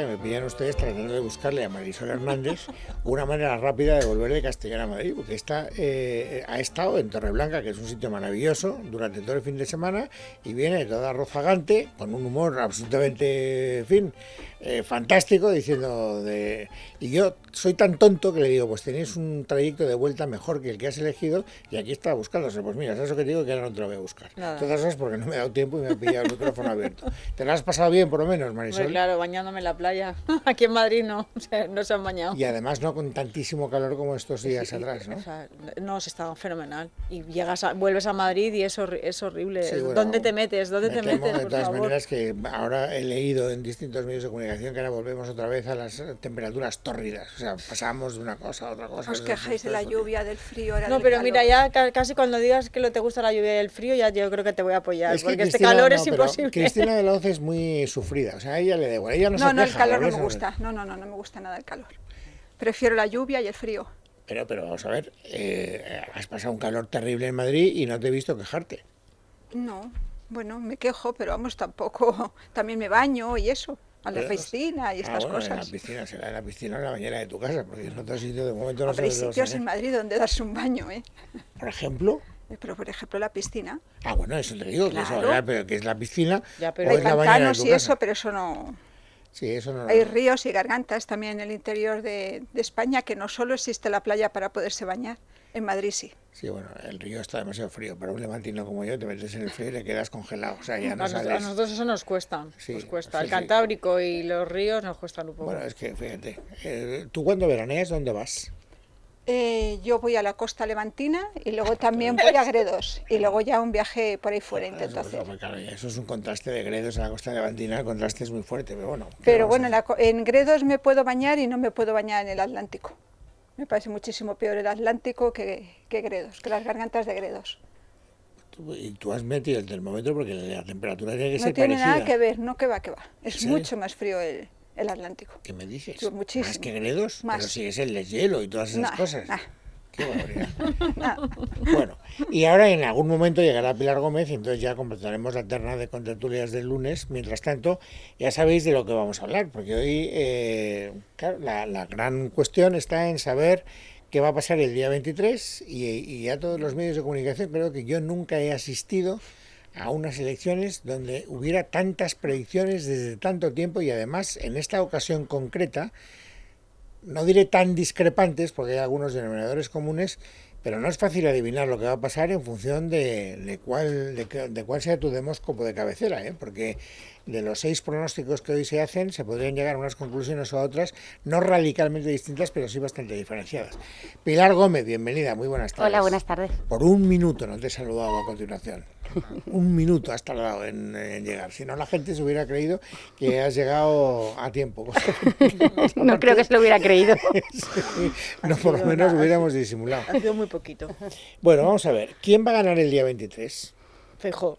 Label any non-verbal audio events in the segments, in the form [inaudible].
Que me pillan ustedes tratando de buscarle a Marisol Hernández [laughs] una manera rápida de volver de Castellana a Madrid, porque está, eh, ha estado en Torreblanca, que es un sitio maravilloso, durante todo el fin de semana, y viene toda rozagante, con un humor absolutamente, en fin, eh, fantástico, diciendo de... Y yo soy tan tonto que le digo, pues tenéis un trayecto de vuelta mejor que el que has elegido, y aquí está buscándose. Pues mira, es eso que te digo que ahora no te lo voy a buscar. Todas esas porque no me he dado tiempo y me he pillado el micrófono abierto. ¿Te lo has pasado bien, por lo menos, Marisol? claro, bañándome la playa. [laughs] Aquí en Madrid no, [laughs] no se han bañado. Y además no con tantísimo calor como estos días atrás, ¿no? no, se estaba fenomenal. Y llegas vuelves a Madrid y es, es horrible. ¿Dónde te metes? ¿Dónde te metes? De todas maneras que ahora he leído en distintos medios de comunicación que ahora volvemos otra vez a las temperaturas tórridas. O sea, pasamos de una cosa a otra cosa. Os quejáis de la lluvia, del frío. no, pero mira, ya casi cuando digas que lo te gusta la lluvia y el frío, ya yo creo que te voy a apoyar. porque este calor es imposible. Cristina de la Hoz es muy sufrida. O sea, a ella le da igual. Ella no, no, se no el calor no me gusta. No, no, no, no me gusta nada el calor. Prefiero la lluvia y el frío. Pero, pero vamos a ver, eh, has pasado un calor terrible en Madrid y no te he visto quejarte. No, bueno, me quejo, pero vamos, tampoco, también me baño y eso, a la piscina y ah, estas cosas. En la piscina, será en la piscina o en la bañera de tu casa, porque en otro sitio de momento no Hay sitios en Madrid donde darse un baño, ¿eh? Por ejemplo. Eh, pero por ejemplo la piscina. Ah, bueno, eso te digo, que, eso, pero que es la piscina. Ya, pero hay pantanos y eso, pero eso no. Sí, eso no, Hay ríos y gargantas también en el interior de, de, España que no solo existe la playa para poderse bañar, en Madrid sí. Sí, bueno, el río está demasiado frío. Para un levantino como yo, te metes en el frío y le quedas congelado. O sea, ya no a, sales... a nosotros eso nos cuesta. nos cuesta. el Cantábrico y los ríos nos cuestan un poco. Bueno, es que fíjate, eh, ¿tú cuando veraneas dónde vas? Eh, yo voy a la costa levantina y luego también voy a Gredos y luego ya un viaje por ahí fuera intento hacer. eso es un contraste de Gredos a la costa levantina, el contraste es muy fuerte, pero bueno. Pero bueno, en Gredos me puedo bañar y no me puedo bañar en el Atlántico. Me parece muchísimo peor el Atlántico que, que Gredos, que las gargantas de Gredos. Y tú has metido el termómetro porque la temperatura tiene que no ser parecida. No tiene nada que ver, no que va, que va. Es mucho más frío el, el Atlántico. ¿Qué me dices? muchísimo. ¿Más que Gredos? Más. Pero si es el deshielo y todas esas cosas. Qué [laughs] bueno, y ahora en algún momento llegará Pilar Gómez y entonces ya completaremos la terna de contertulias del lunes. Mientras tanto, ya sabéis de lo que vamos a hablar, porque hoy eh, la, la, gran cuestión está en saber qué va a pasar el día 23 y, y a todos los medios de comunicación creo que yo nunca he asistido a unas elecciones donde hubiera tantas predicciones desde tanto tiempo y además en esta ocasión concreta, no diré tan discrepantes porque hay algunos denominadores comunes, pero no es fácil adivinar lo que va a pasar en función de, de cuál, de, cuál sea tu demóscopo de cabecera, ¿eh? porque de los seis pronósticos que hoy se hacen, se podrían llegar a unas conclusiones o a otras, no radicalmente distintas, pero sí bastante diferenciadas. Pilar Gómez, bienvenida, muy buenas tardes. Hola, buenas tardes. Por un minuto no te he saludado a continuación. [laughs] un minuto has tardado en, llegar. Si no, la gente se hubiera creído que has llegado a tiempo. [laughs] [laughs] no creo que se lo hubiera creído. no, por lo menos hubiéramos disimulado. Ha sido muy poquito. Bueno, vamos a ver. ¿Quién va a ganar el día 23? Fejo.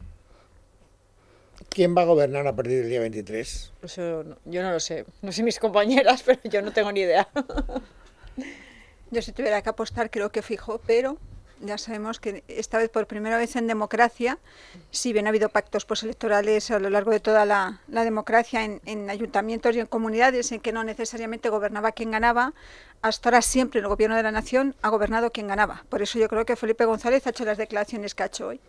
¿Quién va a gobernar a partir del día 23? yo no lo sé. No sé mis compañeras, [laughs] pero yo no tengo ni idea. yo si tuviera que apostar creo que fijo, pero ya sabemos que esta vez por primera vez en democracia, si bien ha habido pactos postelectorales a lo largo de toda la, democracia en, en, ayuntamientos y en comunidades en que no necesariamente gobernaba quien ganaba, hasta ahora siempre el gobierno de la nación ha gobernado quien ganaba. Por eso yo creo que Felipe González ha hecho las declaraciones que ha hecho hoy.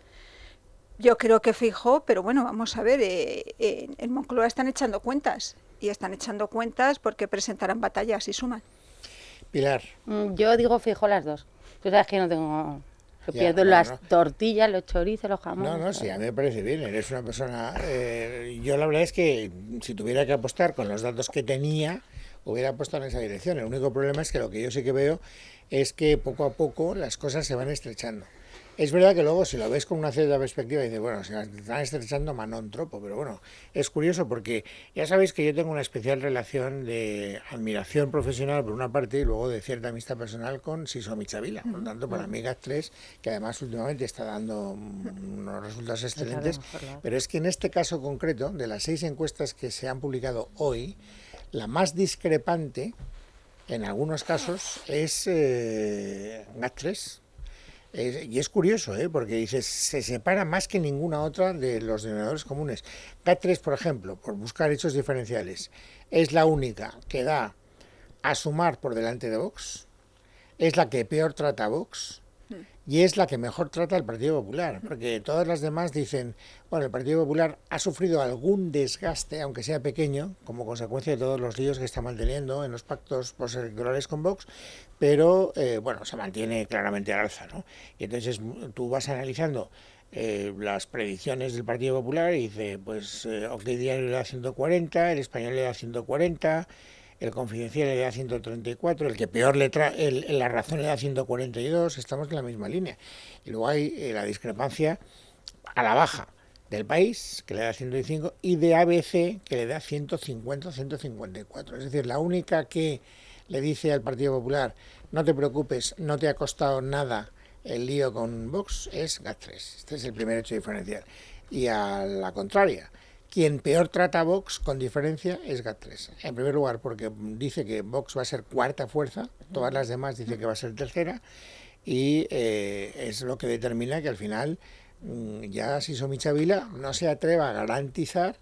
Yo creo que fijó, pero bueno, vamos a ver, eh, eh, en Moncloa están echando cuentas y están echando cuentas porque presentarán batallas y suman. Pilar. Mm, yo digo fijo las dos. Tú sabes que no tengo... pierdo las tortillas, los chorizos, los jamones. No, no, sí, a mí me parece bien. Eres una persona... Eh, yo la verdad es que si tuviera que apostar con los datos que tenía, hubiera apostado en esa dirección. El único problema es que lo que yo sí que veo es que poco a poco las cosas se van estrechando. Es verdad que luego si lo ves con una cierta perspectiva dices, bueno, se están estrechando manón tropo, pero bueno, es curioso porque ya sabéis que yo tengo una especial relación de admiración profesional por una parte y luego de cierta amistad personal con Siso Michavila, por lo tanto para mí GAT3, que además últimamente está dando unos resultados excelentes, pero es que en este caso concreto, de las seis encuestas que se han publicado hoy, la más discrepante en algunos casos es eh, GAT3 y es curioso, ¿eh? porque se separa más que ninguna otra de los denominadores comunes. GAT3, por ejemplo, por buscar hechos diferenciales, es la única que da a sumar por delante de Vox, es la que peor trata a Vox, y es la que mejor trata al Partido Popular, porque todas las demás dicen, bueno, el Partido Popular ha sufrido algún desgaste, aunque sea pequeño, como consecuencia de todos los líos que está manteniendo en los pactos postelectorales con Vox, pero eh, bueno, se mantiene claramente al alza, ¿no? Y entonces tú vas analizando eh, las predicciones del Partido Popular y dice, pues eh, le da 140, el Español le da 140, el confidencial le da 134, el que peor le trae, la razón le da 142, estamos en la misma línea. Y luego hay eh, la discrepancia a la baja del país, que le da 105, y de ABC, que le da 150 154. Es decir, la única que le dice al Partido Popular, no te preocupes, no te ha costado nada el lío con Vox, es GAT3. Este es el primer hecho diferencial. Y a la contraria, quien peor trata a Vox, con diferencia, es GAT3. En primer lugar, porque dice que Vox va a ser cuarta fuerza, todas las demás dicen que va a ser tercera, y eh, es lo que determina que al final mm, ya Siso Michavila no se atreva a garantizar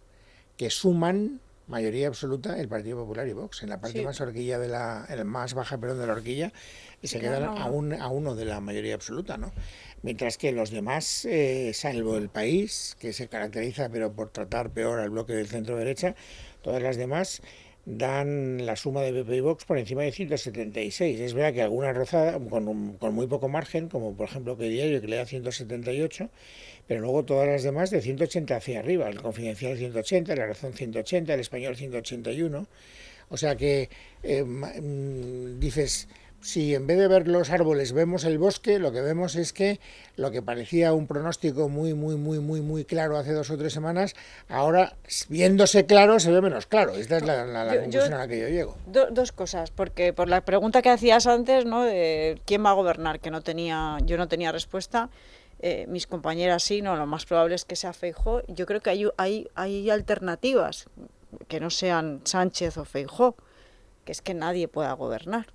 que suman mayoría absoluta el Partido Popular y Vox. En la parte más horquilla de la, el más baja perdón, de la horquilla, y se quedan a, un, a uno de la mayoría absoluta, ¿no? Mientras que los demás, eh, salvo el país, que se caracteriza pero por tratar peor al bloque del centro derecha, todas las demás dan la suma de PP y Vox por encima de 176. Es verdad que alguna rozada, con, muy poco margen, como por ejemplo que Diario, que le da 178, pero luego todas las demás de 180 hacia arriba. El Confidencial 180, la Razón 180, el Español 181. O sea que eh, mm, dices si en vez de ver los árboles vemos el bosque, lo que vemos es que lo que parecía un pronóstico muy, muy, muy, muy, muy claro hace dos o tres semanas, ahora viéndose claro se ve menos claro. Esta es la, conclusión a la que yo llego. dos cosas, porque por la pregunta que hacías antes, ¿no? De quién va a gobernar, que no tenía, yo no tenía respuesta. Eh, mis compañeras sí, no, lo más probable es que sea Feijó. Yo creo que hay, hay, hay alternativas que no sean Sánchez o Feijó, que es que nadie pueda gobernar.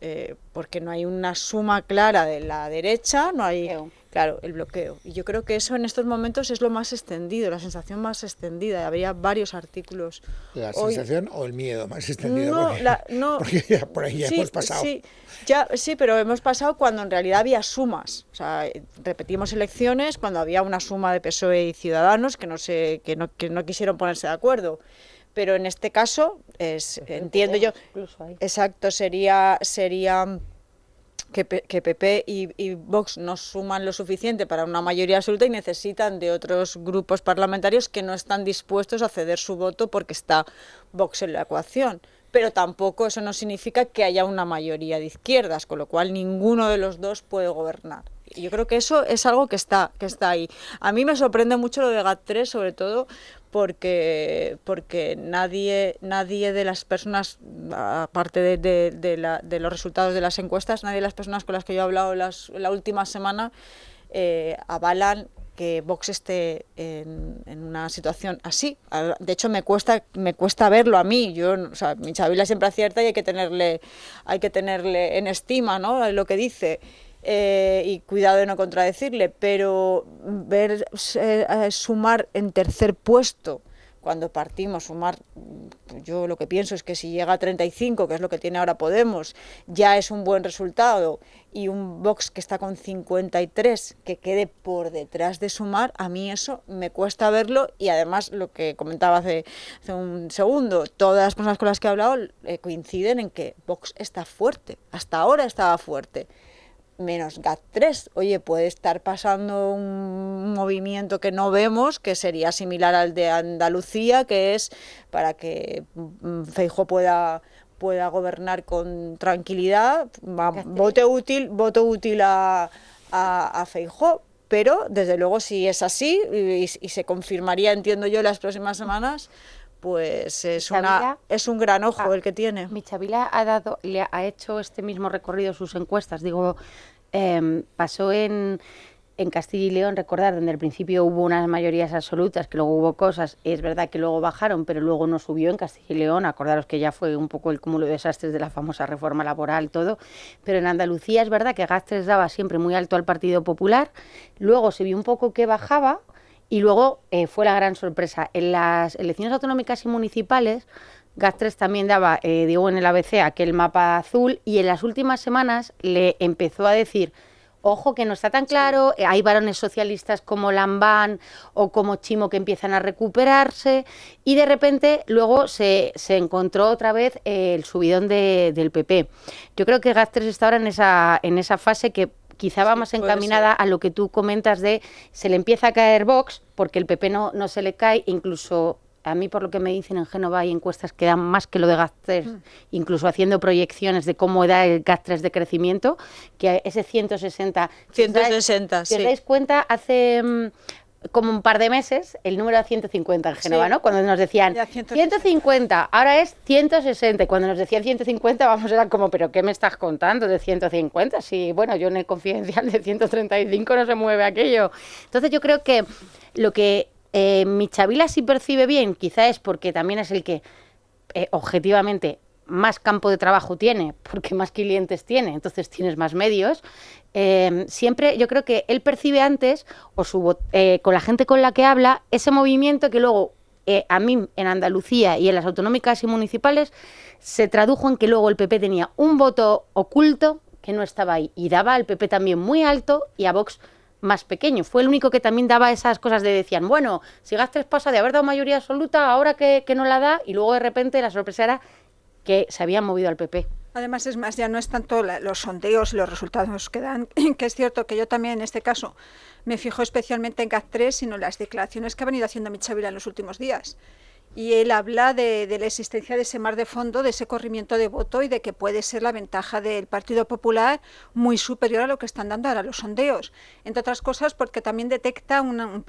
Eh, porque no hay una suma clara de la derecha, no hay, claro, el bloqueo. Y yo creo que eso en estos momentos es lo más extendido, la sensación más extendida. Habría varios artículos. ¿La sensación o el miedo más extendido? No, porque, no, [laughs] ya por ahí ya hemos pasado. Sí, ya, sí, pero hemos pasado cuando en realidad había sumas. O sea, repetimos elecciones cuando había una suma de PSOE y Ciudadanos que no, se, que no, que no quisieron ponerse de acuerdo pero en este caso es, entiendo yo, exacto, sería, sería que, que PP y, Vox no suman lo suficiente para una mayoría absoluta y necesitan de otros grupos parlamentarios que no están dispuestos a ceder su voto porque está Vox en la ecuación. Pero tampoco eso no significa que haya una mayoría de izquierdas, con lo cual ninguno de los dos puede gobernar. Y yo creo que eso es algo que está, que está ahí. A mí me sorprende mucho lo de GAT3, sobre todo porque, porque nadie, nadie de las personas, aparte de, de, los resultados de las encuestas, nadie de las personas con las que yo he hablado las, la última semana eh, avalan que Vox esté en, una situación así. De hecho, me cuesta, me cuesta verlo a mí. Yo, o sea, mi chavila siempre acierta y hay que tenerle, hay que tenerle en estima ¿no? lo que dice. Eh, y cuidado de no contradecirle, pero ver eh, sumar en tercer puesto cuando partimos, sumar, yo lo que pienso es que si llega a 35, que es lo que tiene ahora Podemos, ya es un buen resultado, y un Vox que está con 53, que quede por detrás de sumar, a mí eso me cuesta verlo, y además lo que comentaba hace, hace un segundo, todas las personas con las que he hablado eh, coinciden en que Vox está fuerte, hasta ahora estaba fuerte menos GAT3. Oye, puede estar pasando un movimiento que no vemos, que sería similar al de Andalucía, que es para que mm, Feijo pueda pueda gobernar con tranquilidad, voto útil, voto útil a, a, a Feijó, pero desde luego si es así y, se confirmaría, entiendo yo, las próximas semanas, pues es, una, es un gran ojo ah, el que tiene. Michavila ha, dado, le ha hecho este mismo recorrido sus encuestas. Digo, em, pasó en en Castilla y León, recordar, donde al principio hubo unas mayorías absolutas, que luego hubo cosas, es verdad que luego bajaron, pero luego no subió en Castilla y León, acordaros que ya fue un poco el cúmulo de desastres de la famosa reforma laboral, todo, pero en Andalucía es verdad que Gastres daba siempre muy alto al Partido Popular, luego se vio un poco que bajaba y luego eh, fue la gran sorpresa. En las elecciones autonómicas y municipales, Gastres también daba, eh, digo en el ABC, aquel mapa azul y en las últimas semanas le empezó a decir ojo que no está tan claro, eh, hay varones socialistas como Lambán o como Chimo que empiezan a recuperarse y de repente luego se, encontró otra vez eh, el subidón del PP. Yo creo que Gastres está ahora en esa, en esa fase que quizá va más encaminada a lo que tú comentas de se le empieza a caer Vox porque el PP no, no se le cae, incluso a mí por lo que me dicen en Génova hay encuestas que dan más que lo de GAS3, mm. incluso haciendo proyecciones de cómo da el GAS3 de crecimiento, que ese 160. 160, si os dais cuenta, hace mm, como un par de meses el número era 150 en Génova, ¿no? Cuando nos decían 150, ahora es 160. Y cuando nos decían 150, vamos, era como, ¿pero qué me estás contando de 150? Si, bueno, yo en el confidencial de 135 no se mueve aquello. Entonces yo creo que lo que eh, mi Chavila sí percibe bien, quizá es porque también es el que eh, objetivamente más campo de trabajo tiene, porque más clientes tiene, entonces tienes más medios. Eh, siempre yo creo que él percibe antes, o su, con la gente con la que habla, ese movimiento que luego a mí en Andalucía y en las autonómicas y municipales se tradujo en que luego el PP tenía un voto oculto que no estaba ahí y daba al PP también muy alto y a Vox más pequeño. Fue el único que también daba esas cosas de decían, bueno, si Gastres pasa de haber dado mayoría absoluta, ahora que, no la da, y luego de repente la sorpresa era que se habían movido al PP. Además, es más, ya no es tanto los sondeos y los resultados que dan, [clears throat] que es cierto que yo también en este caso me fijo especialmente en GAT3, sino las declaraciones que ha venido haciendo Michavila en los últimos días y él habla de, la existencia de ese mar de fondo, de ese corrimiento de voto y de que puede ser la ventaja del Partido Popular muy superior a lo que están dando ahora los sondeos. Entre otras cosas porque también detecta un,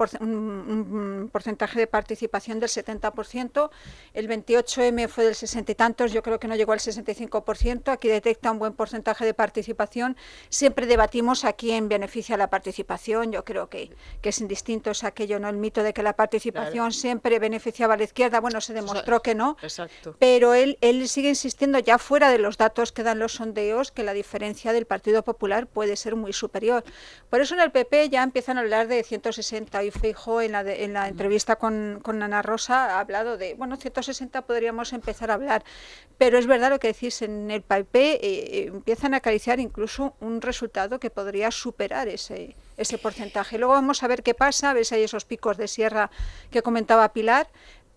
porcentaje de participación del 70%, el 28M fue del 60 y tantos, yo creo que no llegó al 65%, aquí detecta un buen porcentaje de participación. Siempre debatimos aquí en beneficio a la participación, yo creo que, que es indistinto, es aquello, ¿no? el mito de que la participación siempre beneficiaba a la izquierda bueno, se demostró que no, pero él, él sigue insistiendo ya fuera de los datos que dan los sondeos que la diferencia del Partido Popular puede ser muy superior. Por eso en el PP ya empiezan a hablar de 160 y Feijo en la, en la entrevista con, con Ana Rosa ha hablado de, bueno, 160 podríamos empezar a hablar, pero es verdad lo que decís, en el PP eh, eh, empiezan a acariciar incluso un resultado que podría superar ese ese porcentaje. Luego vamos a ver qué pasa, a ver si hay esos picos de sierra que comentaba Pilar,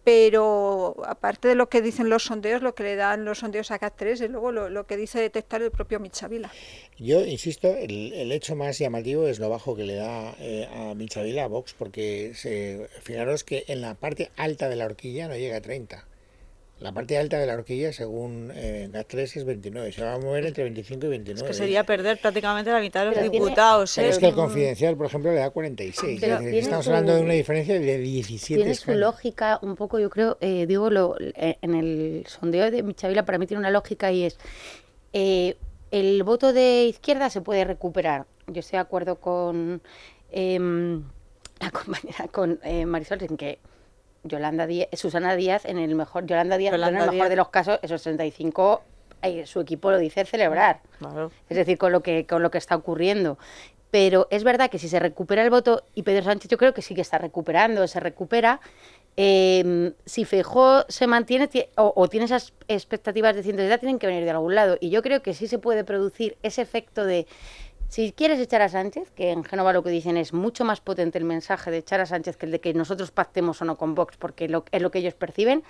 pero aparte de lo que dicen los sondeos, lo que le dan los sondeos a CAT3 es luego lo, que dice detectar el propio Michavila. Yo insisto, el, hecho más llamativo es lo bajo que le da eh, a Michavila a Vox, porque se, fijaros que en la parte alta de la horquilla no llega a 30. La parte alta de la horquilla, según eh, 3 es 29. Se va a mover entre 25 y 29. Es que sería perder prácticamente la mitad de los diputados. ¿eh? Es que el confidencial, por ejemplo, le da 46. estamos hablando de una diferencia de 17 Tiene su lógica, un poco, yo creo, eh, digo, lo, eh, en el sondeo de Michavila para mí tiene una lógica y es... el voto de izquierda se puede recuperar. Yo estoy de acuerdo con em, la [laughs] compañera, con Marisol, en que Yolanda Díaz, Susana Díaz en el mejor, Yolanda Díaz en el mejor de los casos, esos 65 su equipo lo dice celebrar. Es decir, con lo que con lo que está ocurriendo. Pero es verdad que si se recupera el voto, y Pedro Sánchez yo creo que sí que está recuperando, se recupera, em, si Feijó se mantiene o, tiene esas expectativas de centralidad, tienen que venir de algún lado. Y yo creo que sí se puede producir ese efecto de si quieres echar a Sánchez, que en Génova lo que dicen es mucho más potente el mensaje de echar a Sánchez que el de que nosotros pactemos o no con Vox, porque es lo que ellos perciben.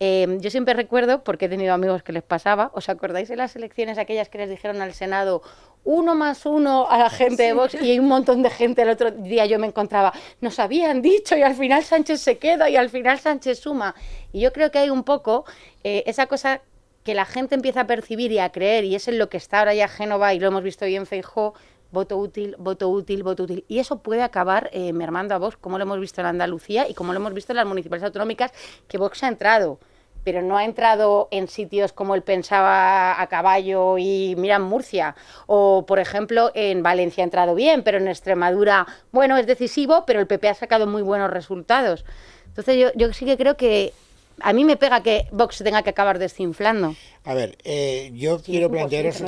Eh, yo siempre recuerdo, porque he tenido amigos que les pasaba, ¿os acordáis de las elecciones aquellas que les dijeron al Senado uno más uno a la gente de Vox y un montón de gente el otro día yo me encontraba, nos habían dicho y al final Sánchez se queda y al final Sánchez suma. Y yo creo que hay un poco eh, esa cosa que la gente empieza a percibir y a creer, y es en lo que está ahora ya Génova, y lo hemos visto hoy en Feijó, voto útil, voto útil, voto útil. Y eso puede acabar eh, mermando a Vox, como lo hemos visto en Andalucía y como lo hemos visto en las municipales autonómicas, que Vox ha entrado pero no ha entrado en sitios como él pensaba a caballo y mira Murcia. O, por ejemplo, en Valencia ha entrado bien, pero en Extremadura, bueno, es decisivo, pero el PP ha sacado muy buenos resultados. Entonces yo, yo sí que creo que a mí me pega que Vox tenga que acabar desinflando. A ver, eh, yo quiero plantearos,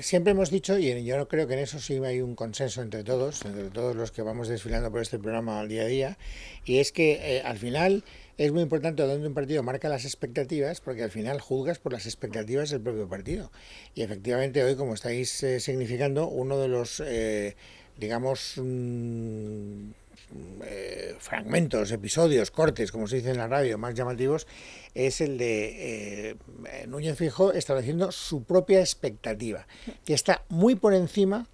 siempre hemos dicho, y yo no creo que en eso sí hay un consenso entre todos, entre todos los que vamos desfilando por este programa al día a día, y es que eh, al final es muy importante donde un partido marca las expectativas, porque al final juzgas por las expectativas del propio partido. Y efectivamente hoy, como estáis eh, significando, uno de los, digamos, mm, eh, fragmentos, episodios, cortes, como se dice en la radio, más llamativos, es el de eh, Núñez Fijo estableciendo su propia expectativa, que está muy por encima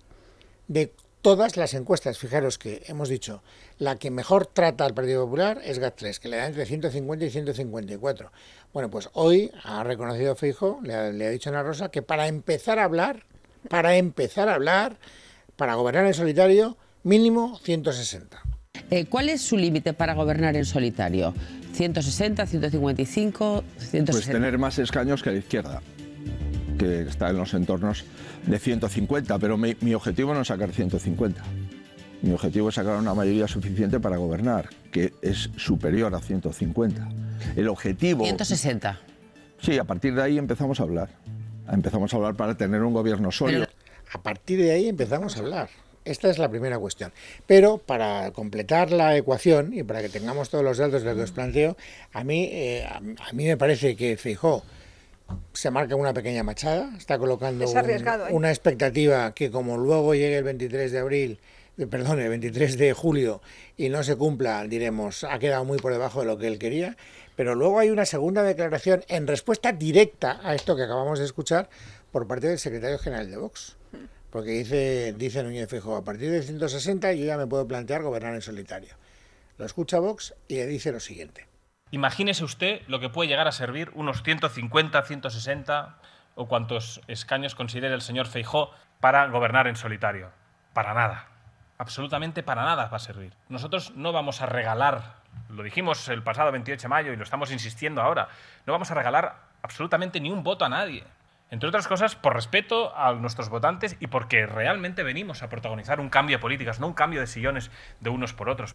de todas las encuestas. Fijaros que hemos dicho, la que mejor trata al Partido Popular es GAT3, que le da entre 150 y 154. Bueno, pues hoy ha reconocido Fijo, le ha, dicho a Ana Rosa, que para empezar a hablar, para empezar a hablar, para gobernar en solitario, mínimo 160. Eh, ¿Cuál es su límite para gobernar en solitario? ¿160, 155, 160? Pues tener más escaños que la izquierda, que está en los entornos de 150, pero mi, objetivo no es sacar 150. Mi objetivo es sacar una mayoría suficiente para gobernar, que es superior a 150. El objetivo... 160. Sí, a partir de ahí empezamos a hablar. Empezamos a hablar para tener un gobierno sólido. A partir de ahí empezamos a hablar. Esta es la primera cuestión. Pero para completar la ecuación y para que tengamos todos los datos de lo que os planteo, a mí, eh, a, mí me parece que Feijó se marca una pequeña machada, está colocando ¿eh? una expectativa que como luego llegue el 23 de abril, eh, perdón, el 23 de julio y no se cumpla, diremos, ha quedado muy por debajo de lo que él quería. Pero luego hay una segunda declaración en respuesta directa a esto que acabamos de escuchar por parte del secretario general de Vox porque dice, dice Núñez Fijo, a partir de 160 yo ya me puedo plantear gobernar en solitario. Lo escucha Vox y le dice lo siguiente. Imagínese usted lo que puede llegar a servir unos 150, 160 o cuantos escaños considere el señor Feijó para gobernar en solitario. Para nada. Absolutamente para nada va a servir. Nosotros no vamos a regalar, lo dijimos el pasado 28 de mayo y lo estamos insistiendo ahora, no vamos a regalar absolutamente ni un voto a nadie. Entre otras cosas, por respeto a nuestros votantes y porque realmente venimos a protagonizar un cambio de políticas, no un cambio de sillones de unos por otros.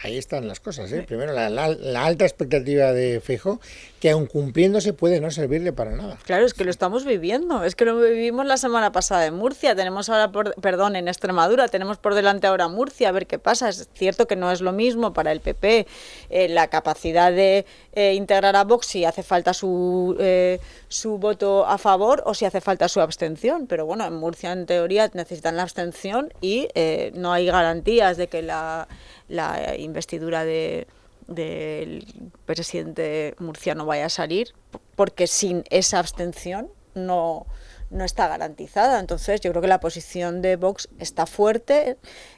Ahí están las cosas. ¿eh? Primero, la, alta expectativa de Fijo, que aun cumpliéndose puede no servirle para nada. Claro, es que lo estamos viviendo. Es que lo vivimos la semana pasada en Murcia. Tenemos ahora, por, perdón, en Extremadura. Tenemos por delante ahora Murcia. A ver qué pasa. Es cierto que no es lo mismo para el PP eh, la capacidad de eh, integrar a Vox si hace falta su, eh, su voto a favor o si hace falta su abstención. Pero bueno, en Murcia, en teoría, necesitan la abstención y no hay garantías de que la la investidura de, del presidente murciano vaya a salir, porque sin esa abstención no, no está garantizada. Entonces, yo creo que la posición de Vox está fuerte.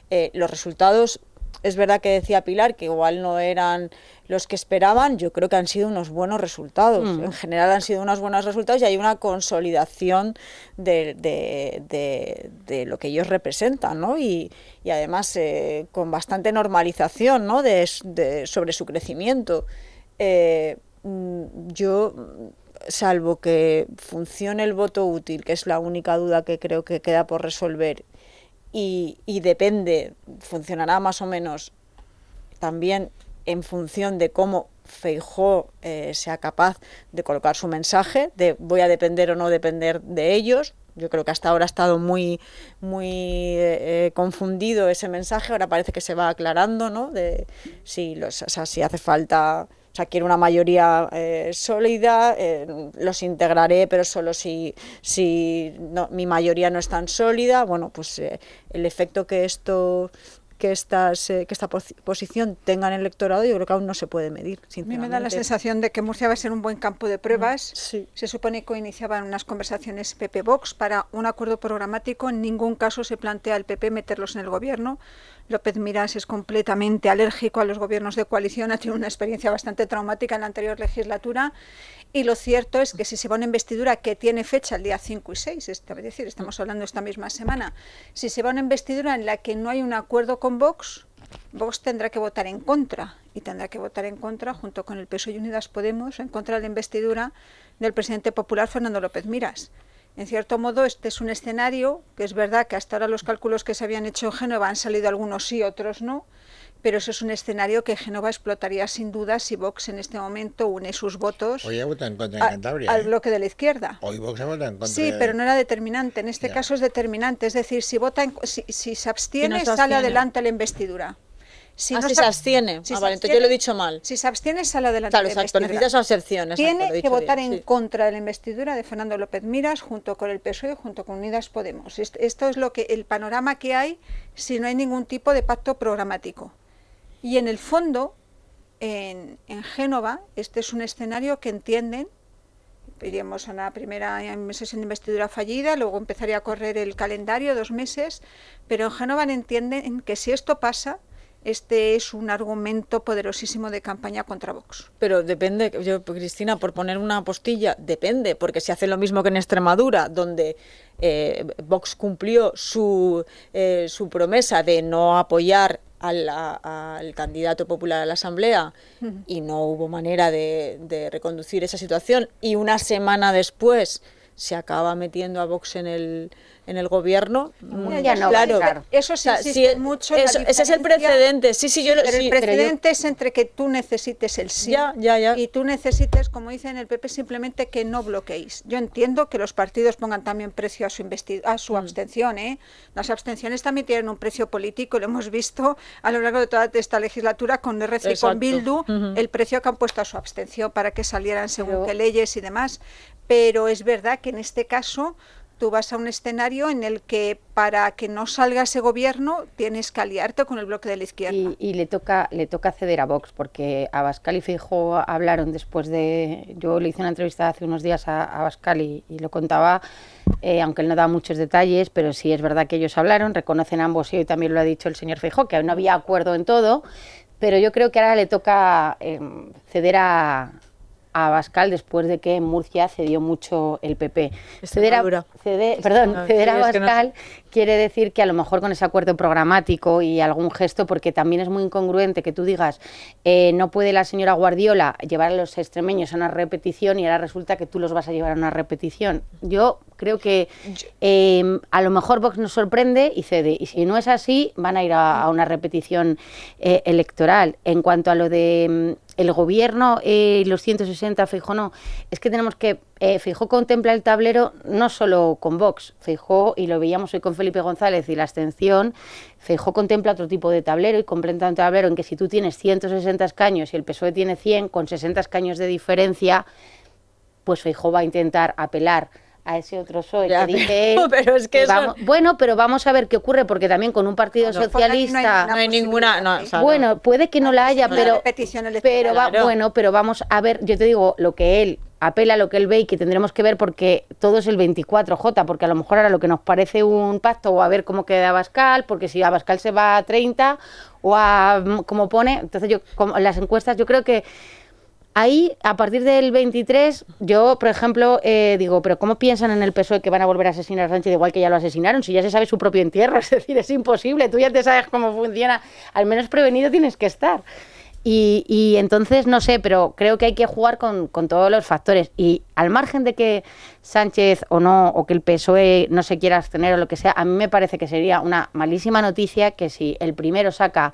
Eh, los resultados, es verdad que decía Pilar que igual no eran los que esperaban, yo creo que han sido unos buenos resultados. Mm. En general han sido unos buenos resultados y hay una consolidación de, de, lo que ellos representan, ¿no? Y, y además eh, con bastante normalización, ¿no? De, sobre su crecimiento. Eh, mm, yo salvo que funcione el voto útil, que es la única duda que creo que queda por resolver, y, y depende, funcionará más o menos también en función de cómo Feijó eh, sea capaz de colocar su mensaje, de voy a depender o no depender de ellos. Yo creo que hasta ahora ha estado muy, muy eh, eh, confundido ese mensaje, ahora parece que se va aclarando, ¿no? De si, los, si hace falta, o sea, quiero una mayoría sólida, los integraré, pero solo si, si mi mayoría no es tan sólida. Bueno, pues el efecto que esto que, estas, eh, que esta posición tenga en el electorado, yo creo que aún no se puede medir. A mí me da la sensación de que Murcia va a ser un buen campo de pruebas. Mm, se supone que iniciaban unas conversaciones PP-Vox para un acuerdo programático. En ningún caso se plantea el PP meterlos en el gobierno. López Miras es completamente alérgico a los gobiernos de coalición, ha tenido una experiencia bastante traumática en la anterior legislatura y lo cierto es que si se va una investidura que tiene fecha el día 5 y 6, es decir, estamos hablando esta misma semana, si se va una investidura en la que no hay un acuerdo con Vox, Vox tendrá que votar en contra y tendrá que votar en contra junto con el PSOE y Unidas Podemos en contra de la investidura del presidente popular Fernando López Miras. En cierto modo, este es un escenario que es verdad que hasta ahora los cálculos que se habían hecho en Génova han salido algunos sí, otros no, pero eso es un escenario que Génova explotaría sin duda si Vox en este momento une sus votos Hoy en contra Cantabria, al ¿eh? bloque de la izquierda. Hoy Vox ha votado en contra. Sí, pero no era determinante. En este caso es determinante. Es decir, si vota, si, si se abstiene, se sale abstiene. adelante la investidura. Si ah, si se abstiene. Si ah, se vale, entonces yo lo he dicho mal. Si se abstiene, sale adelante Claro, la exacto, necesitas abstención. Tiene que votar bien, en sí. contra de la investidura de Fernando López Miras junto con el PSOE, junto con Unidas Podemos. Est- Esto es lo que el panorama que hay si no hay ningún tipo de pacto programático. Y en el fondo, en, en Génova, este es un escenario que entienden. Iríamos a una primera sesión de investidura fallida, luego empezaría a correr el calendario, dos meses, pero en Génova entienden que si esto pasa, este es un argumento poderosísimo de campaña contra Vox. Pero depende, yo, Cristina, por poner una postilla, depende, porque si hace lo mismo que en Extremadura, donde eh, Vox cumplió su, eh, su promesa de no apoyar al, a- al candidato popular a la Asamblea y no hubo manera de, de reconducir esa situación y una semana después se acaba metiendo a Vox en el, en el gobierno. mm, ya no, claro. Eso sí sí, mucho. en la eso- ese es el precedente. Sí, sí, yo lo Pero sí, el pero yo- precedente es entre que tú necesites el sí Ya, ya, ya. y tú necesites, como dicen el PP, simplemente que no bloqueéis. Yo entiendo que los partidos pongan también precio a su, a Mm. su abstención. ¿eh? Las abstenciones también tienen un precio político, lo hemos visto a lo largo de toda esta legislatura con RC y con Bildu, el precio que han puesto a su abstención para que salieran según Pero- qué leyes y demás. Pero es verdad que en este caso tú vas a un escenario en el que para que no salga ese gobierno tienes que aliarte con el bloque de la izquierda. Y, le toca le toca ceder a Vox porque Abascal y Feijóo hablaron después de yo le hice una entrevista hace unos días a, Abascal y, lo contaba eh, aunque él no da muchos detalles pero sí es verdad que ellos hablaron reconocen ambos y hoy también lo ha dicho el señor Feijóo que no había acuerdo en todo pero yo creo que ahora le toca eh, ceder a a Abascal después de que en Murcia cedió mucho el PP. Ceder a, ceder- perdón, ceder a. Abascal quiere decir que a lo mejor con ese acuerdo programático y algún gesto, porque también es muy incongruente que tú digas, eh, no puede la señora Guardiola llevar a los extremeños a una repetición y ahora resulta que tú los vas a llevar a una repetición. Yo creo que eh, a lo mejor Vox nos sorprende y cede, y si no es así, van a ir a, a una repetición eh, electoral. En cuanto a lo de mm, el gobierno y los 160, Feijó no, es que tenemos que, eh, Feijó contempla el tablero no solo con Vox, Feijó, y lo veíamos hoy con Felipe González y la abstención, Feijó contempla otro tipo de tablero y contempla un tablero en que si tú tienes 160 escaños y el PSOE tiene 100, con 60 escaños de diferencia, pues Feijó va a intentar apelar a ese otro PSOE Ya, que dice él, pero- [laughs] pero es que eso- vamos- bueno, pero vamos a ver qué ocurre porque también con un partido No, porque ahí no hay socialista No hay ninguna. No, o sea, no. bueno, puede que no la haya, pero electoral. pero va, Claro. bueno, pero vamos a ver, yo te digo lo que él apela a lo que él ve y que tendremos que ver porque todo es el 24J, porque a lo mejor ahora lo que nos parece un pacto o a ver cómo queda Abascal, porque si Abascal se va a 30 o a como pone, entonces yo como las encuestas yo creo que Ahí, a partir del 23, yo, por ejemplo, eh, digo, pero ¿cómo piensan en el PSOE que van a volver a asesinar a Sánchez igual que ya lo asesinaron? Si ya se sabe su propio entierro, [laughs] es decir, es imposible, tú ya te sabes cómo funciona, al menos prevenido tienes que estar. Y, entonces, no sé, pero creo que hay que jugar con, con todos los factores. Y al margen de que Sánchez o no, o que el PSOE no se quiera abstener o lo que sea, a mí me parece que sería una malísima noticia que si el primero saca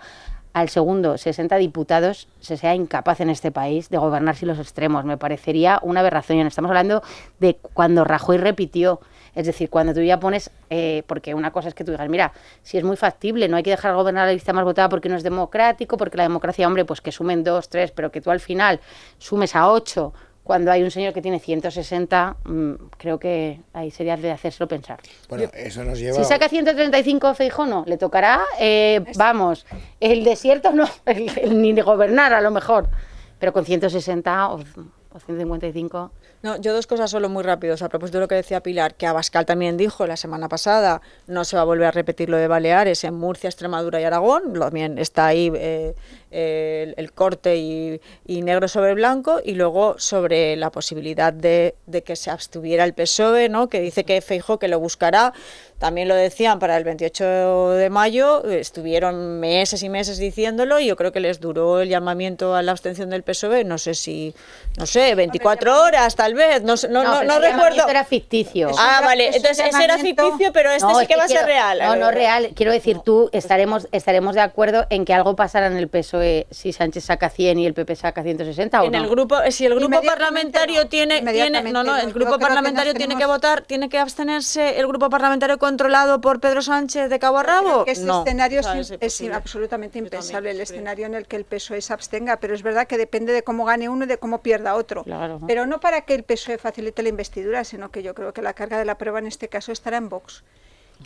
al segundo 60 diputados se sea incapaz en este país de gobernar sin los extremos. Me parecería una aberración. Estamos hablando de cuando Rajoy repitió. Es decir, cuando tú ya pones, eh, porque una cosa es que tú digas, mira, si es muy factible, no hay que dejar gobernar la lista más votada porque no es democrático, porque la democracia, hombre, pues que sumen dos, tres, pero que tú al final sumes a ocho cuando hay un señor que tiene 160, mm, creo que ahí sería de hacérselo pensar. Bueno, eso nos lleva... Si saca 135 Feijó no, le tocará, eh, vamos, el desierto no, [laughs] el- el ni de gobernar a lo mejor, pero con 160 o, o o 155. No, yo dos cosas solo muy rápidos. A propósito de lo que decía Pilar, que Abascal también dijo la semana pasada, no se va a volver a repetir lo de Baleares en Murcia, Extremadura y Aragón. También está ahí eh, el, corte y, negro sobre blanco. Y luego sobre la posibilidad de, de, que se abstuviera el PSOE, ¿no? que dice que Feijo que lo buscará. También lo decían para el 28 de mayo, estuvieron meses y meses diciéndolo y yo creo que les duró el llamamiento a la abstención del PSOE, no sé si, no sé, 24 horas tal vez, no, no, no, no recuerdo. era ficticio. Ah, vale, entonces ese era ficticio, pero este sí que, va a ser real. No, no real. Quiero decir, tú estaremos estaremos de acuerdo en que algo pasará en el PSOE si Sánchez saca 100 y el PP saca 160 o en el grupo, si el grupo parlamentario tiene, tiene, no, no, el grupo parlamentario tiene que votar, tiene que abstenerse el grupo parlamentario controlado por Pedro Sánchez de cabo a rabo? Que este escenario es, absolutamente impensable, el escenario en el que el PSOE se abstenga, pero es verdad que depende de cómo gane uno y de cómo pierda otro. Pero no para que el PSOE facilite la investidura, sino que yo creo que la carga de la prueba en este caso estará en Vox.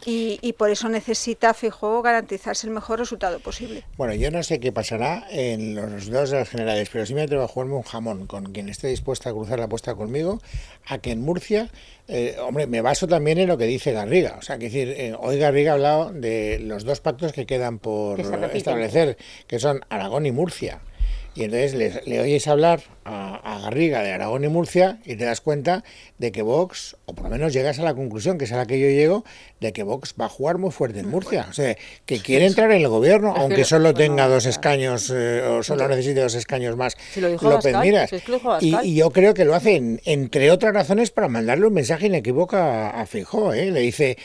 Y, por eso necesita Fijo garantizarse el mejor resultado posible. Bueno, yo no sé qué pasará en los dos de las generales, pero sí me atrevo a jugarme un jamón con quien esté dispuesta a cruzar la apuesta conmigo, a que en Murcia, eh, hombre, me baso también en lo que dice Garriga. O sea, que decir, eh, hoy Garriga ha hablado de los dos pactos que quedan por establecer, que son Aragón y Murcia. Y entonces le, oyes hablar a, Garriga de Aragón y Murcia y te das cuenta de que Vox, o por lo menos llegas a la conclusión, que es a la que yo llego, de que Vox va a jugar muy fuerte en Murcia. O sea, que quiere entrar en el gobierno, aunque solo tenga dos escaños eh, o solo necesite dos escaños más. López Miras. Y, yo creo que lo hace, entre otras razones, para mandarle un mensaje inequívoco a, a Fijó. ¿eh? Le dice,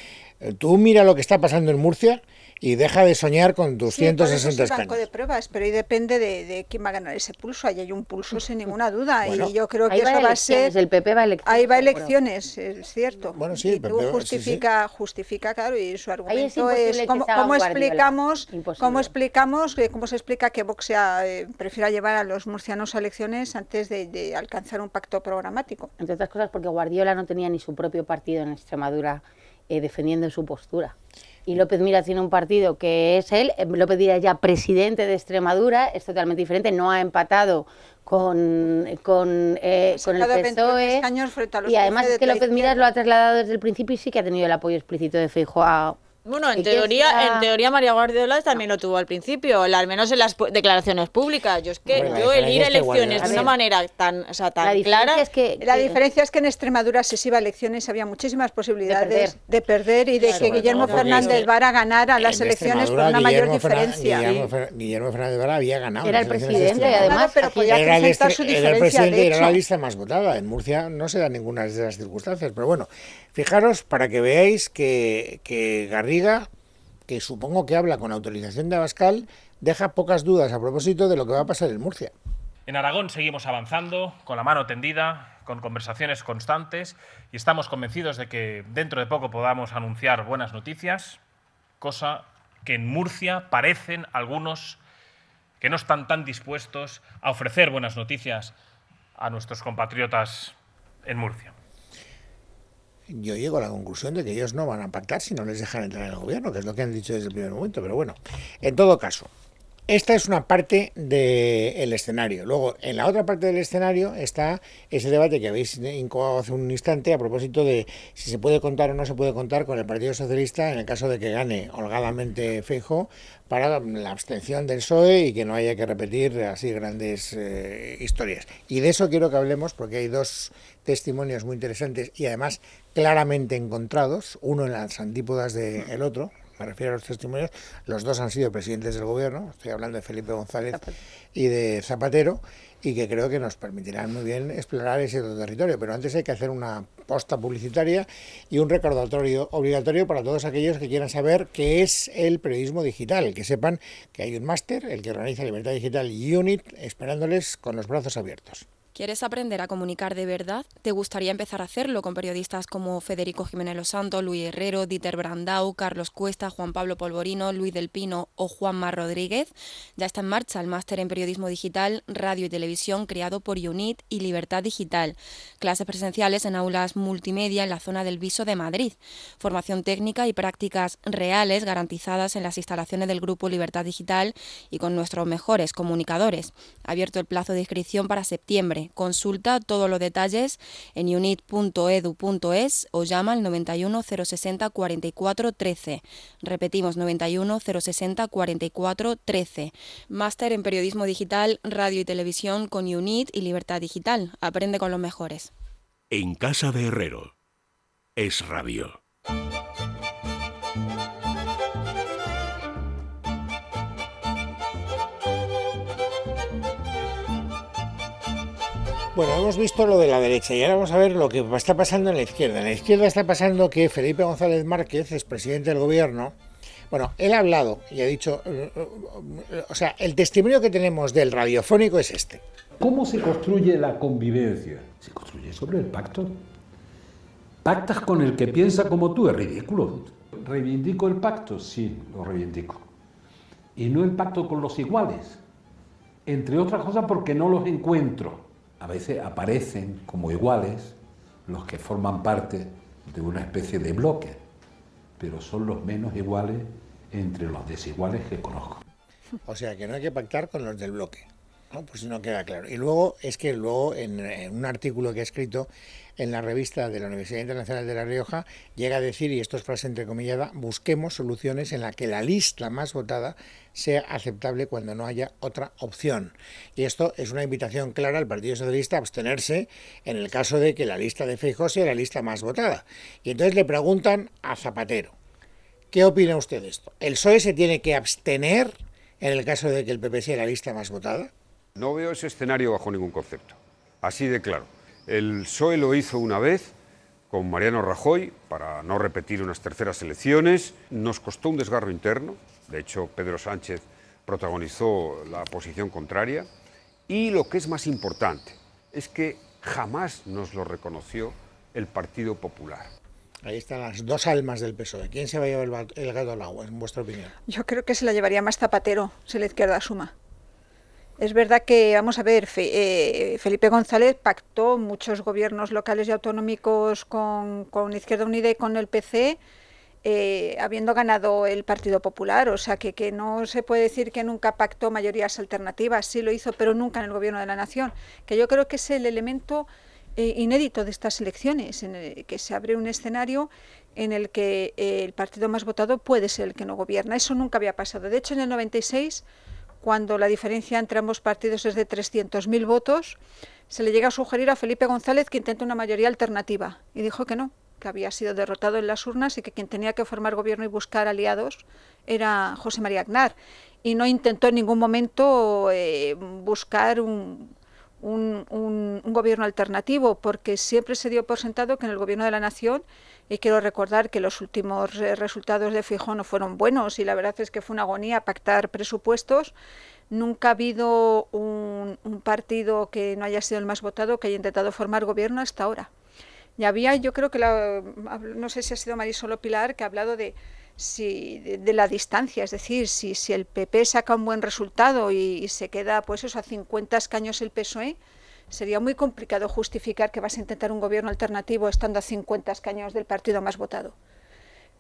tú mira lo que está pasando en Murcia y deja de soñar con 260 sí, banco de pruebas, pero ahí depende de, quién va a ganar ese pulso. Ahí hay un pulso sin ninguna duda y yo creo que eso va a ser... El PP va a elecciones. Ahí va a elecciones, es cierto. Bueno, sí, y justifica, justifica, claro, y su argumento es, cómo, explicamos, cómo explicamos, cómo se explica que Vox eh, prefiera llevar a los murcianos a elecciones antes de, alcanzar un pacto programático. Entre otras cosas porque Guardiola no tenía ni su propio partido en Extremadura eh, defendiendo su postura y López Mira tiene un partido que es él, eh, López Mira ya presidente de Extremadura, es totalmente diferente, no ha empatado con, con, eh, con el PSOE y además es que López Miras lo ha trasladado desde el principio y sí que ha tenido el apoyo explícito de Feijóo a bueno, en teoría, en teoría María Guardiola también lo tuvo al principio, al menos en las declaraciones públicas. Yo es que yo el ir a elecciones de una manera tan, o sea, tan clara. Es que, la diferencia es que en Extremadura si se iba a elecciones había muchísimas posibilidades de perder, y de que Guillermo Fernández Vara ganara las elecciones por una mayor diferencia. Guillermo, Fernández Vara había ganado. Era el presidente, y además, pero podía presentar su diferencia. Era el presidente y era la lista más votada. En Murcia no se da ninguna de esas circunstancias, pero bueno. Fijaros para que veáis que, Que supongo que habla con autorización de Abascal, deja pocas dudas a propósito de lo que va a pasar en Murcia. En Aragón seguimos avanzando, con la mano tendida, con conversaciones constantes y estamos convencidos de que dentro de poco podamos anunciar buenas noticias, cosa que en Murcia parecen algunos que no están tan dispuestos a ofrecer buenas noticias a nuestros compatriotas en Murcia yo llego a la conclusión de que ellos no van a pactar si no les dejan entrar en el gobierno, que es lo que han dicho desde el primer momento. Pero bueno, en todo caso, esta es una parte del escenario. Luego, en la otra parte del escenario está ese debate que habéis incubado hace un instante a propósito de si se puede contar o no se puede contar con el Partido Socialista en el caso de que gane holgadamente Feijo para la abstención del PSOE y que no haya que repetir así grandes eh, historias. Y de eso quiero que hablemos porque hay dos testimonios muy interesantes y además claramente encontrados, uno en las antípodas del otro, me refiero a los testimonios, los dos han sido presidentes del gobierno, estoy hablando de Felipe González y de Zapatero, y que creo que nos permitirán muy bien explorar ese territorio. Pero antes hay que hacer una posta publicitaria y un recordatorio obligatorio para todos aquellos que quieran saber qué es el periodismo digital, que sepan que hay un máster, el que organiza Libertad Digital Unit, esperándoles con los brazos abiertos. ¿Quieres aprender a comunicar de verdad? ¿Te gustaría empezar a hacerlo con periodistas como Federico Jiménez Los Santos, Luis Herrero, Dieter Brandau, Carlos Cuesta, Juan Pablo Polvorino, Luis del Pino o Juanma Rodríguez? Ya está en marcha el máster en periodismo digital, radio y televisión creado por UNIT y Libertad Digital. Clases presenciales en aulas multimedia en la zona del Viso de Madrid. Formación técnica y prácticas reales garantizadas en las instalaciones del grupo Libertad Digital y con nuestros mejores comunicadores. Abierto el plazo de inscripción para septiembre 13. Consulta todos los detalles en unit.edu.es o llama al 91 060 44 13. Repetimos 91 060 44 13. Máster en periodismo digital, radio y televisión con UNIT y Libertad Digital. Aprende con los mejores. En casa de Herrero. Es radio. Bueno, hemos visto lo de la derecha y ahora vamos a ver lo que está pasando en la izquierda. En la izquierda está pasando que Felipe González Márquez, es presidente del gobierno, bueno, él ha hablado y ha dicho, eh, eh, o sea, el testimonio que tenemos del radiofónico es este. ¿Cómo se construye la convivencia? Se construye sobre el pacto. Pactas con el que piensa como tú, es ridículo. ¿Reivindico el pacto? Sí, lo reivindico. Y no el pacto con los iguales. Entre otras cosas porque no los encuentro a veces aparecen como iguales los que forman parte de una especie de bloque, pero son los menos iguales entre los desiguales que conozco. O sea que no hay que pactar con los del bloque. ¿no? Pues no queda claro. Y luego es que luego en, un artículo que he escrito en la revista de la Universidad Internacional de La Rioja llega a decir, y esto es frase entrecomillada, busquemos soluciones en la que la lista más votada sea aceptable cuando no haya otra opción. Y esto es una invitación clara al Partido Socialista a abstenerse en el caso de que la lista de Feijóo sea la lista más votada. Y entonces le preguntan a Zapatero, ¿qué opina usted de esto? ¿El PSOE se tiene que abstener en el caso de que el PP sea la lista más votada? No veo ese escenario bajo ningún concepto. Así de claro. El PSOE lo hizo una vez con Mariano Rajoy para no repetir unas terceras elecciones. Nos costó un desgarro interno. De hecho, Pedro Sánchez protagonizó la posición contraria. Y lo que es más importante es que jamás nos lo reconoció el Partido Popular. Ahí están las dos almas del PSOE. ¿Quién se va a llevar el gato al agua, en vuestra opinión? Yo creo que se la llevaría más Zapatero si la izquierda suma. Es verdad que, vamos a ver, eh, Felipe González pactó muchos gobiernos locales y autonómicos con, Izquierda Unida y con el PC, eh, habiendo ganado el Partido Popular. O sea, que, que, no se puede decir que nunca pactó mayorías alternativas, sí lo hizo, pero nunca en el Gobierno de la Nación. Que yo creo que es el elemento eh, inédito de estas elecciones, en el que se abre un escenario en el que el partido más votado puede ser el que no gobierna. Eso nunca había pasado. De hecho, en el 96 cuando la diferencia entre ambos partidos es de 300.000 votos, se le llega a sugerir a Felipe González que intente una mayoría alternativa y dijo que no, que había sido derrotado en las urnas y que quien tenía que formar gobierno y buscar aliados era José María Aznar. Y no intentó en ningún momento eh, buscar un, un, gobierno alternativo, porque siempre se dio por sentado que en el gobierno de la nación, y quiero recordar que los últimos resultados de Fijón no fueron buenos y la verdad es que fue una agonía pactar presupuestos, nunca ha habido un, partido que no haya sido el más votado que haya intentado formar gobierno hasta ahora. Y había, yo creo que, la, no sé si ha sido Marisol Pilar, que ha hablado de si de, la distancia, es decir, si, si el PP saca un buen resultado y, se queda pues eso a 50 escaños el PSOE, sería muy complicado justificar que vas a intentar un gobierno alternativo estando a 50 escaños del partido más votado.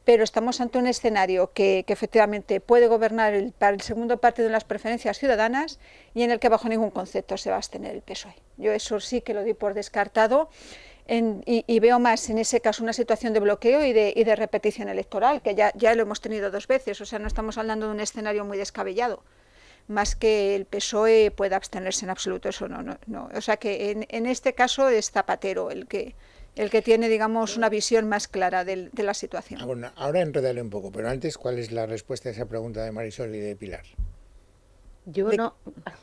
Pero estamos ante un escenario que, efectivamente puede gobernar el, el segundo partido en las preferencias ciudadanas y en el que bajo ningún concepto se va a abstener el PSOE. Yo eso sí que lo di por descartado y, veo más en ese caso una situación de bloqueo y de, repetición electoral, que ya, ya lo hemos tenido dos veces, o sea, no estamos hablando de un escenario muy descabellado más que el PSOE pueda abstenerse en absoluto, eso no, no, no. O sea que en, este caso es Zapatero el que, el que tiene, digamos, una visión más clara de, la situación. Bueno, ahora enredarle un poco, pero antes, ¿cuál es la respuesta a esa pregunta de Marisol y de Pilar? Yo no.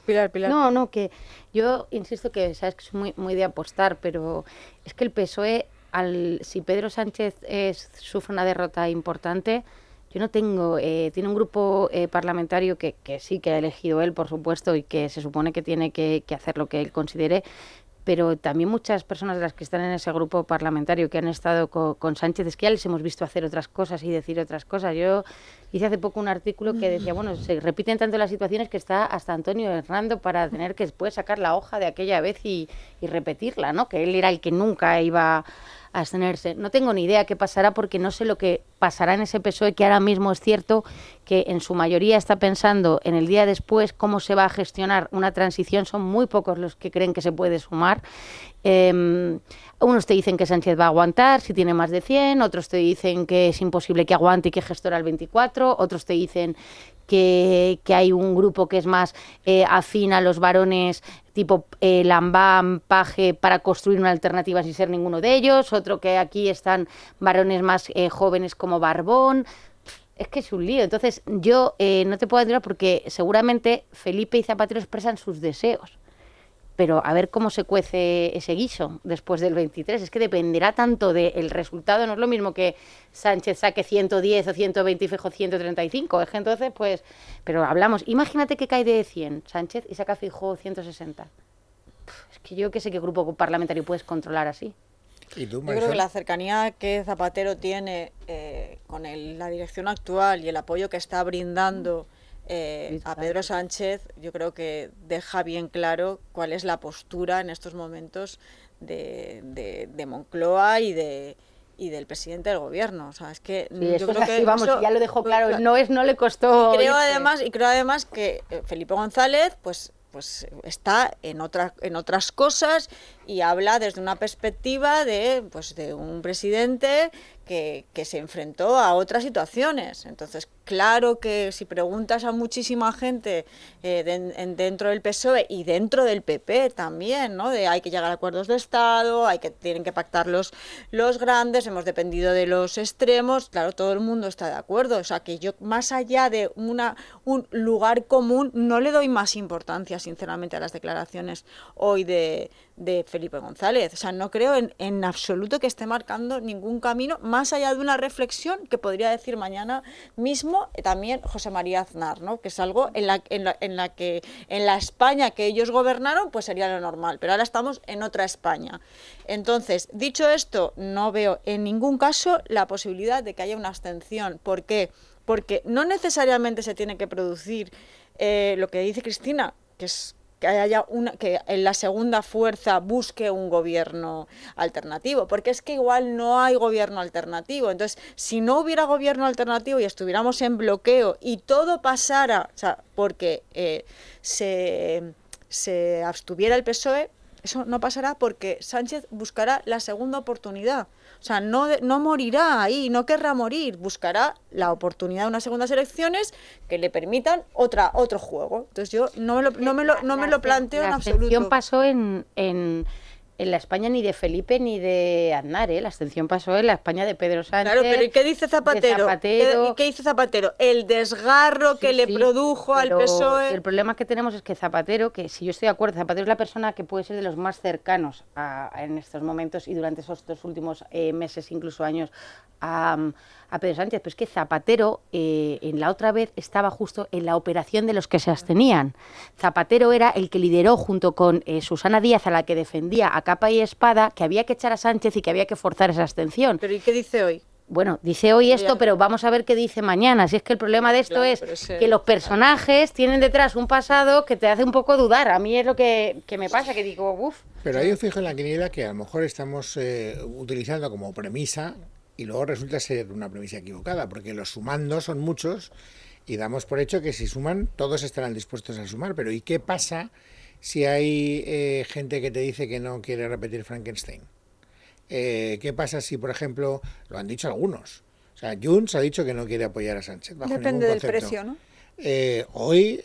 Pilar, Pilar. No, no, que yo insisto que sabes que soy muy, muy de apostar, pero es que el PSOE, al, si Pedro Sánchez es, sufre una derrota importante, yo no tengo. Eh, tiene un grupo eh, parlamentario que, que, sí que ha elegido él, por supuesto, y que se supone que tiene que, que hacer lo que él considere, pero también muchas personas de las que están en ese grupo parlamentario que han estado con, Sánchez, es que ya les hemos visto hacer otras cosas y decir otras cosas. Yo hice hace poco un artículo que decía, bueno, se repiten tanto las situaciones que está hasta Antonio Hernando para tener que después sacar la hoja de aquella vez y, repetirla, ¿no? Que él era el que nunca iba No tengo ni idea qué pasará porque no sé lo que pasará en ese PSOE que ahora mismo es cierto que en su mayoría está pensando en el día después cómo se va a gestionar una transición. Son muy pocos los que creen que se puede sumar. Eh, unos te dicen que Sánchez va a aguantar si tiene más de 100, otros te dicen que es imposible que aguante y que gestora el 24, otros te dicen que, hay un grupo que es más eh, afín a los varones tipo eh, Lambán, Paje, para construir una alternativa sin ser ninguno de ellos, otro que aquí están varones más eh, jóvenes como Barbón. Es que es un lío. Entonces, yo eh, no te puedo decir porque seguramente Felipe y Zapatero expresan sus deseos pero a ver cómo se cuece ese guiso después del 23. Es que dependerá tanto del resultado, no es lo mismo que Sánchez saque 110 o 120 y Fijo 135. Es que entonces, pues, pero hablamos, imagínate que cae de 100 Sánchez y saca Fijo 160. Es que yo que sé qué grupo parlamentario puedes controlar así. yo creo que la cercanía que Zapatero tiene eh, con la dirección actual y el apoyo que está brindando eh, a Pedro Sánchez yo creo que deja bien claro cuál es la postura en estos momentos de, de, Moncloa y de y del presidente del gobierno. O sea, es que yo creo que vamos, ya lo dejó claro, no es no le costó. Creo además y creo además que eh, Felipe González pues pues está en otra, en otras cosas y habla desde una perspectiva de pues de un presidente que, que se enfrentó a otras situaciones. Entonces, claro que si preguntas a muchísima gente eh, dentro del PSOE y dentro del PP también, ¿no? De hay que llegar a acuerdos de Estado, hay que tienen que pactar los, los grandes, hemos dependido de los extremos, claro, todo el mundo está de acuerdo. O sea, que yo más allá de una, un lugar común, no le doy más importancia, sinceramente, a las declaraciones hoy de, de Felipe González. O sea, no creo en, en absoluto que esté marcando ningún camino, más allá de una reflexión que podría decir mañana mismo eh, también José María Aznar, ¿no? que es algo en la, en, la, en la que en la España que ellos gobernaron pues sería lo normal, pero ahora estamos en otra España. Entonces, dicho esto, no veo en ningún caso la posibilidad de que haya una abstención. ¿Por qué? Porque no necesariamente se tiene que producir eh, lo que dice Cristina, que es que haya una que en la segunda fuerza busque un gobierno alternativo, porque es que igual no hay gobierno alternativo. Entonces, si no hubiera gobierno alternativo y estuviéramos en bloqueo y todo pasara, o sea, porque eh, se, se abstuviera el PSOE, eso no pasará porque Sánchez buscará la segunda oportunidad. O sea, no, no morirá ahí, no querrá morir, buscará la oportunidad de unas segundas elecciones que le permitan otra, otro juego. Entonces yo no me lo, no me lo, no me lo planteo en absoluto. La pasó en, en en la España ni de Felipe ni de Aznar, ¿eh? la abstención pasó en la España de Pedro Sánchez. Claro, pero ¿y qué dice Zapatero? ¿Qué, ¿Y qué dice Zapatero? El desgarro que le produjo al PSOE. El problema que tenemos es que Zapatero, que si yo estoy de acuerdo, Zapatero es la persona que puede ser de los más cercanos en estos momentos y durante esos dos últimos eh, meses, incluso años, a, a, Pedro Sánchez. Pero es que Zapatero, eh, en la otra vez, estaba justo en la operación de los que se abstenían. Zapatero era el que lideró junto con eh, Susana Díaz, a la que defendía a capa y espada que había que echar a Sánchez y que había que forzar esa abstención. ¿Pero y qué dice hoy? Bueno, dice hoy esto, pero vamos a ver qué dice mañana. Si es que el problema de esto es que los personajes tienen detrás un pasado que te hace un poco dudar. A mí es lo que, me pasa, que digo, uff. Pero ahí yo fijo en la quiniela que a lo mejor estamos eh, utilizando como premisa y luego resulta ser una premisa equivocada, porque los sumandos son muchos y damos por hecho que si suman todos estarán dispuestos a sumar. Pero ¿y qué pasa si hay eh, gente que te dice que no quiere repetir Frankenstein? Eh, ¿Qué pasa si, por ejemplo, lo han dicho algunos? O sea, Junts ha dicho que no quiere apoyar a Sánchez. Depende del precio, ¿no? Eh, hoy,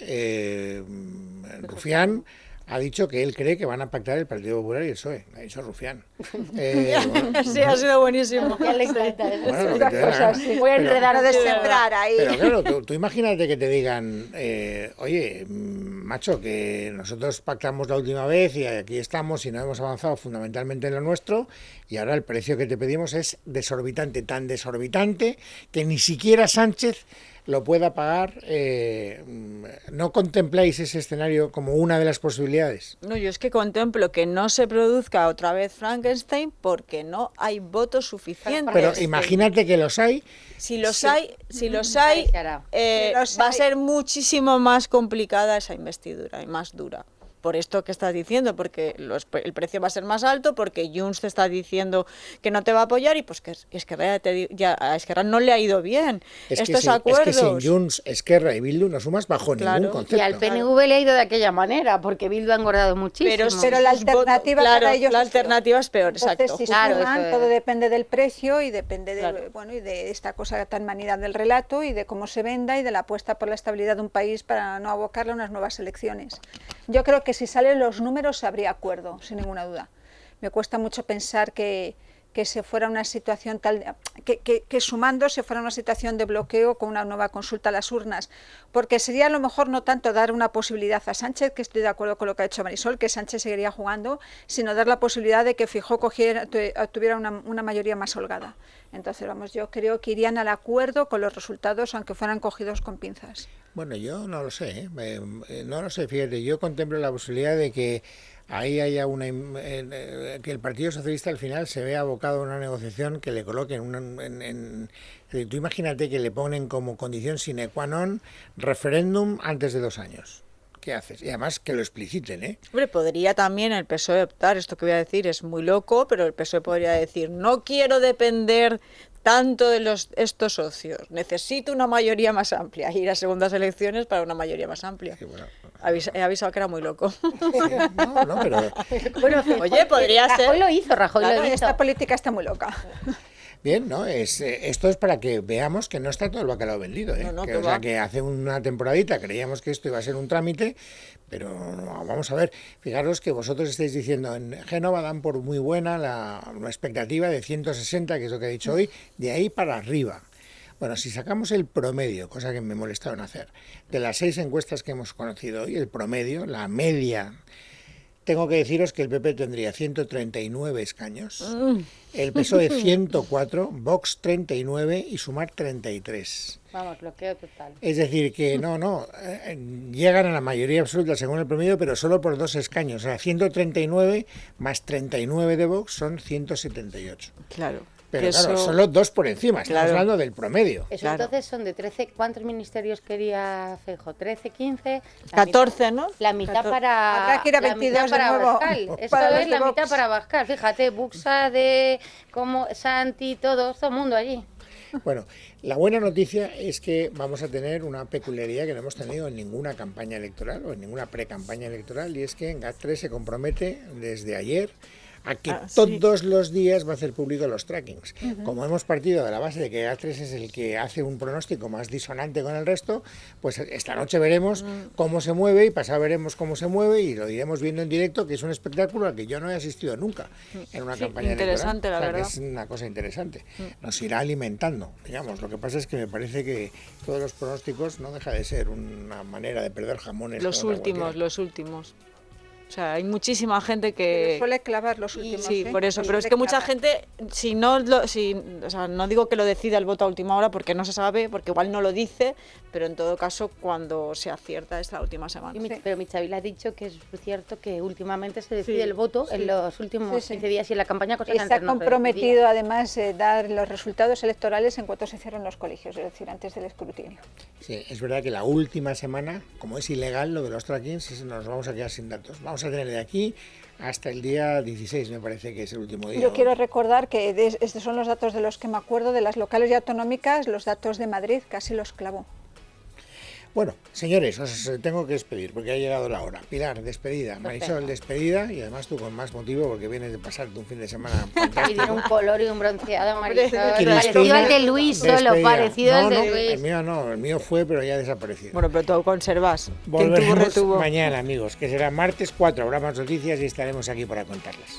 Rufián ha dicho que él cree que van a pactar el Partido Popular y el PSOE. Ha dicho Rufián. [laughs] Eh, [laughs] sí, ha sido buenísimo. Ya le encanta. Voy a enredar a descentrar ahí. Pero claro, tú, [laughs] imagínate que te digan, eh, oye, macho, que nosotros pactamos la última vez y aquí estamos y no hemos avanzado fundamentalmente en lo nuestro y ahora el precio que te pedimos es desorbitante, tan desorbitante que ni siquiera Sánchez lo pueda pagar, eh, ¿no contempláis ese escenario como una de las posibilidades? No, yo es que contemplo que no se produzca otra vez Frankenstein porque no hay votos suficientes. Pero imagínate que los hay. Si los hay, si los hay, eh, va a ser muchísimo más complicada esa investidura y más dura por esto que estás diciendo, porque el precio va a ser más alto, porque Junts te está diciendo que no te va a apoyar y pues que Esquerra, ya, a Esquerra no le ha ido bien estos acuerdos. Es que sin Junts, Esquerra y Bildu no sumas bajo ningún concepto. Y al PNV le ha ido de aquella manera, porque Bildu ha engordado muchísimo. Pero, la alternativa para ellos la alternativa es peor, exacto. Si claro, todo depende del precio y depende de, bueno, y de esta cosa tan manida del relato y de cómo se venda y de la apuesta por la estabilidad de un país para no abocarle a unas nuevas elecciones. Yo creo que si salen los números habría acuerdo, sin ninguna duda. Me cuesta mucho pensar que, que se fuera una situación tal que, que, sumando se fuera una situación de bloqueo con una nueva consulta a las urnas, porque sería a lo mejor no tanto dar una posibilidad a Sánchez, que estoy de acuerdo con lo que ha hecho Marisol, que Sánchez seguiría jugando, sino dar la posibilidad de que Fijó cogiera, tuviera una, una mayoría más holgada. Entonces, vamos, yo creo que irían al acuerdo con los resultados, aunque fueran cogidos con pinzas. Bueno, yo no lo sé, ¿eh? no lo sé, fíjate, yo contemplo la posibilidad de que ahí haya una eh, que el Partido Socialista al final se vea abocado a una negociación que le coloquen una, en, tú imagínate que le ponen como condición sine qua non referéndum antes de dos años. ¿Qué haces? Y además que lo expliciten, ¿eh? Hombre, podría también el PSOE optar, esto que voy a decir es muy loco, pero el PSOE podría decir, no quiero depender tanto de los, estos socios. Necesito una mayoría más amplia. Ir a segundas elecciones para una mayoría más amplia. he avisado que era muy loco. no, no, pero... bueno, oye, podría ser... Rajoy lo hizo, Rajoy lo hizo. Esta política está muy loca. Bien, ¿no? Es, eh, esto es para que veamos que no está todo el bacalao vendido. ¿eh? que, o sea, que hace una temporadita creíamos que esto iba a ser un trámite, pero vamos a ver. Fijaros que vosotros estáis diciendo, en Génova dan por muy buena la, expectativa de 160, que es lo que he dicho hoy, de ahí para arriba. Bueno, si sacamos el promedio, cosa que me molestaron hacer, de las seis encuestas que hemos conocido hoy, el promedio, la media tengo que deciros que el PP tendría 139 escaños, mm. el PSOE 104, [laughs] Vox 39 y Sumar 33. Vamos, bloqueo total. Es decir, que no, no, eh, llegan a la mayoría absoluta según el promedio, pero solo por dos escaños. O sea, 139 más 39 de Vox son 178. Claro. Pero claro, solo dos por encima, estamos hablando del promedio. Eso entonces son de 13, ¿cuántos ministerios quería Fejo? 13, 15. 14, ¿no? La mitad para. Habrá que ir a 22 para Bascal. Esto es la mitad para Bascal. [laughs] Fíjate, Buxa de como Santi, todo, todo el mundo allí. Bueno, la buena noticia es que vamos a tener una peculiaridad que no hemos tenido en ninguna campaña electoral o en ninguna pre-campaña electoral y es que en GAT3 se compromete desde ayer a que ah, todos los días va a hacer público los trackings. Como hemos partido de la base de que A3 es el que hace un pronóstico más disonante con el resto, pues esta noche veremos mm. cómo se mueve y pasado veremos cómo se mueve y lo iremos viendo en directo, que es un espectáculo al que yo no he asistido nunca en una campaña interesante, electoral. La verdad. es una cosa interesante. Mm. Nos irá alimentando, digamos. Lo que pasa es que me parece que todos los pronósticos no deja de ser una manera de perder jamones. Los últimos, los últimos. O sea, hay muchísima gente que... suele clavar los últimos. Sí, ¿eh? por eso. Pero es que mucha gente, si no, lo, si, o sea, no digo que lo decida el voto a última hora porque no se sabe, porque igual no lo dice, pero en todo caso cuando se acierta es la última semana. Pero Michavil ha dicho que es cierto que últimamente se decide el voto en los últimos 15 días y en la campaña cosa Está ha comprometido además eh, dar los resultados electorales en cuanto se cierren los colegios, es decir, antes del escrutinio. Sí, es verdad que la última semana, como es ilegal lo de los trackings, nos vamos a quedar sin datos. Vamos a tener de aquí hasta el día 16, me parece que es el último día. Yo quiero recordar que estos son los datos de los que me acuerdo, de las locales y autonómicas, los datos de Madrid casi los clavó. Bueno, señores, os tengo que despedir porque ha llegado la hora. Pilar, despedida. Marisol, despedida. Y además tú con más motivo porque vienes de pasarte un fin de semana. Y [laughs] tiene un color y un bronceado, Marisol. parecido al de Luis solo, parecido al de Luis. El mío no, el mío fue, pero ya desaparecido. Bueno, pero tú conservas. Volveremos mañana, amigos, que será martes 4. Habrá más noticias y estaremos aquí para contarlas.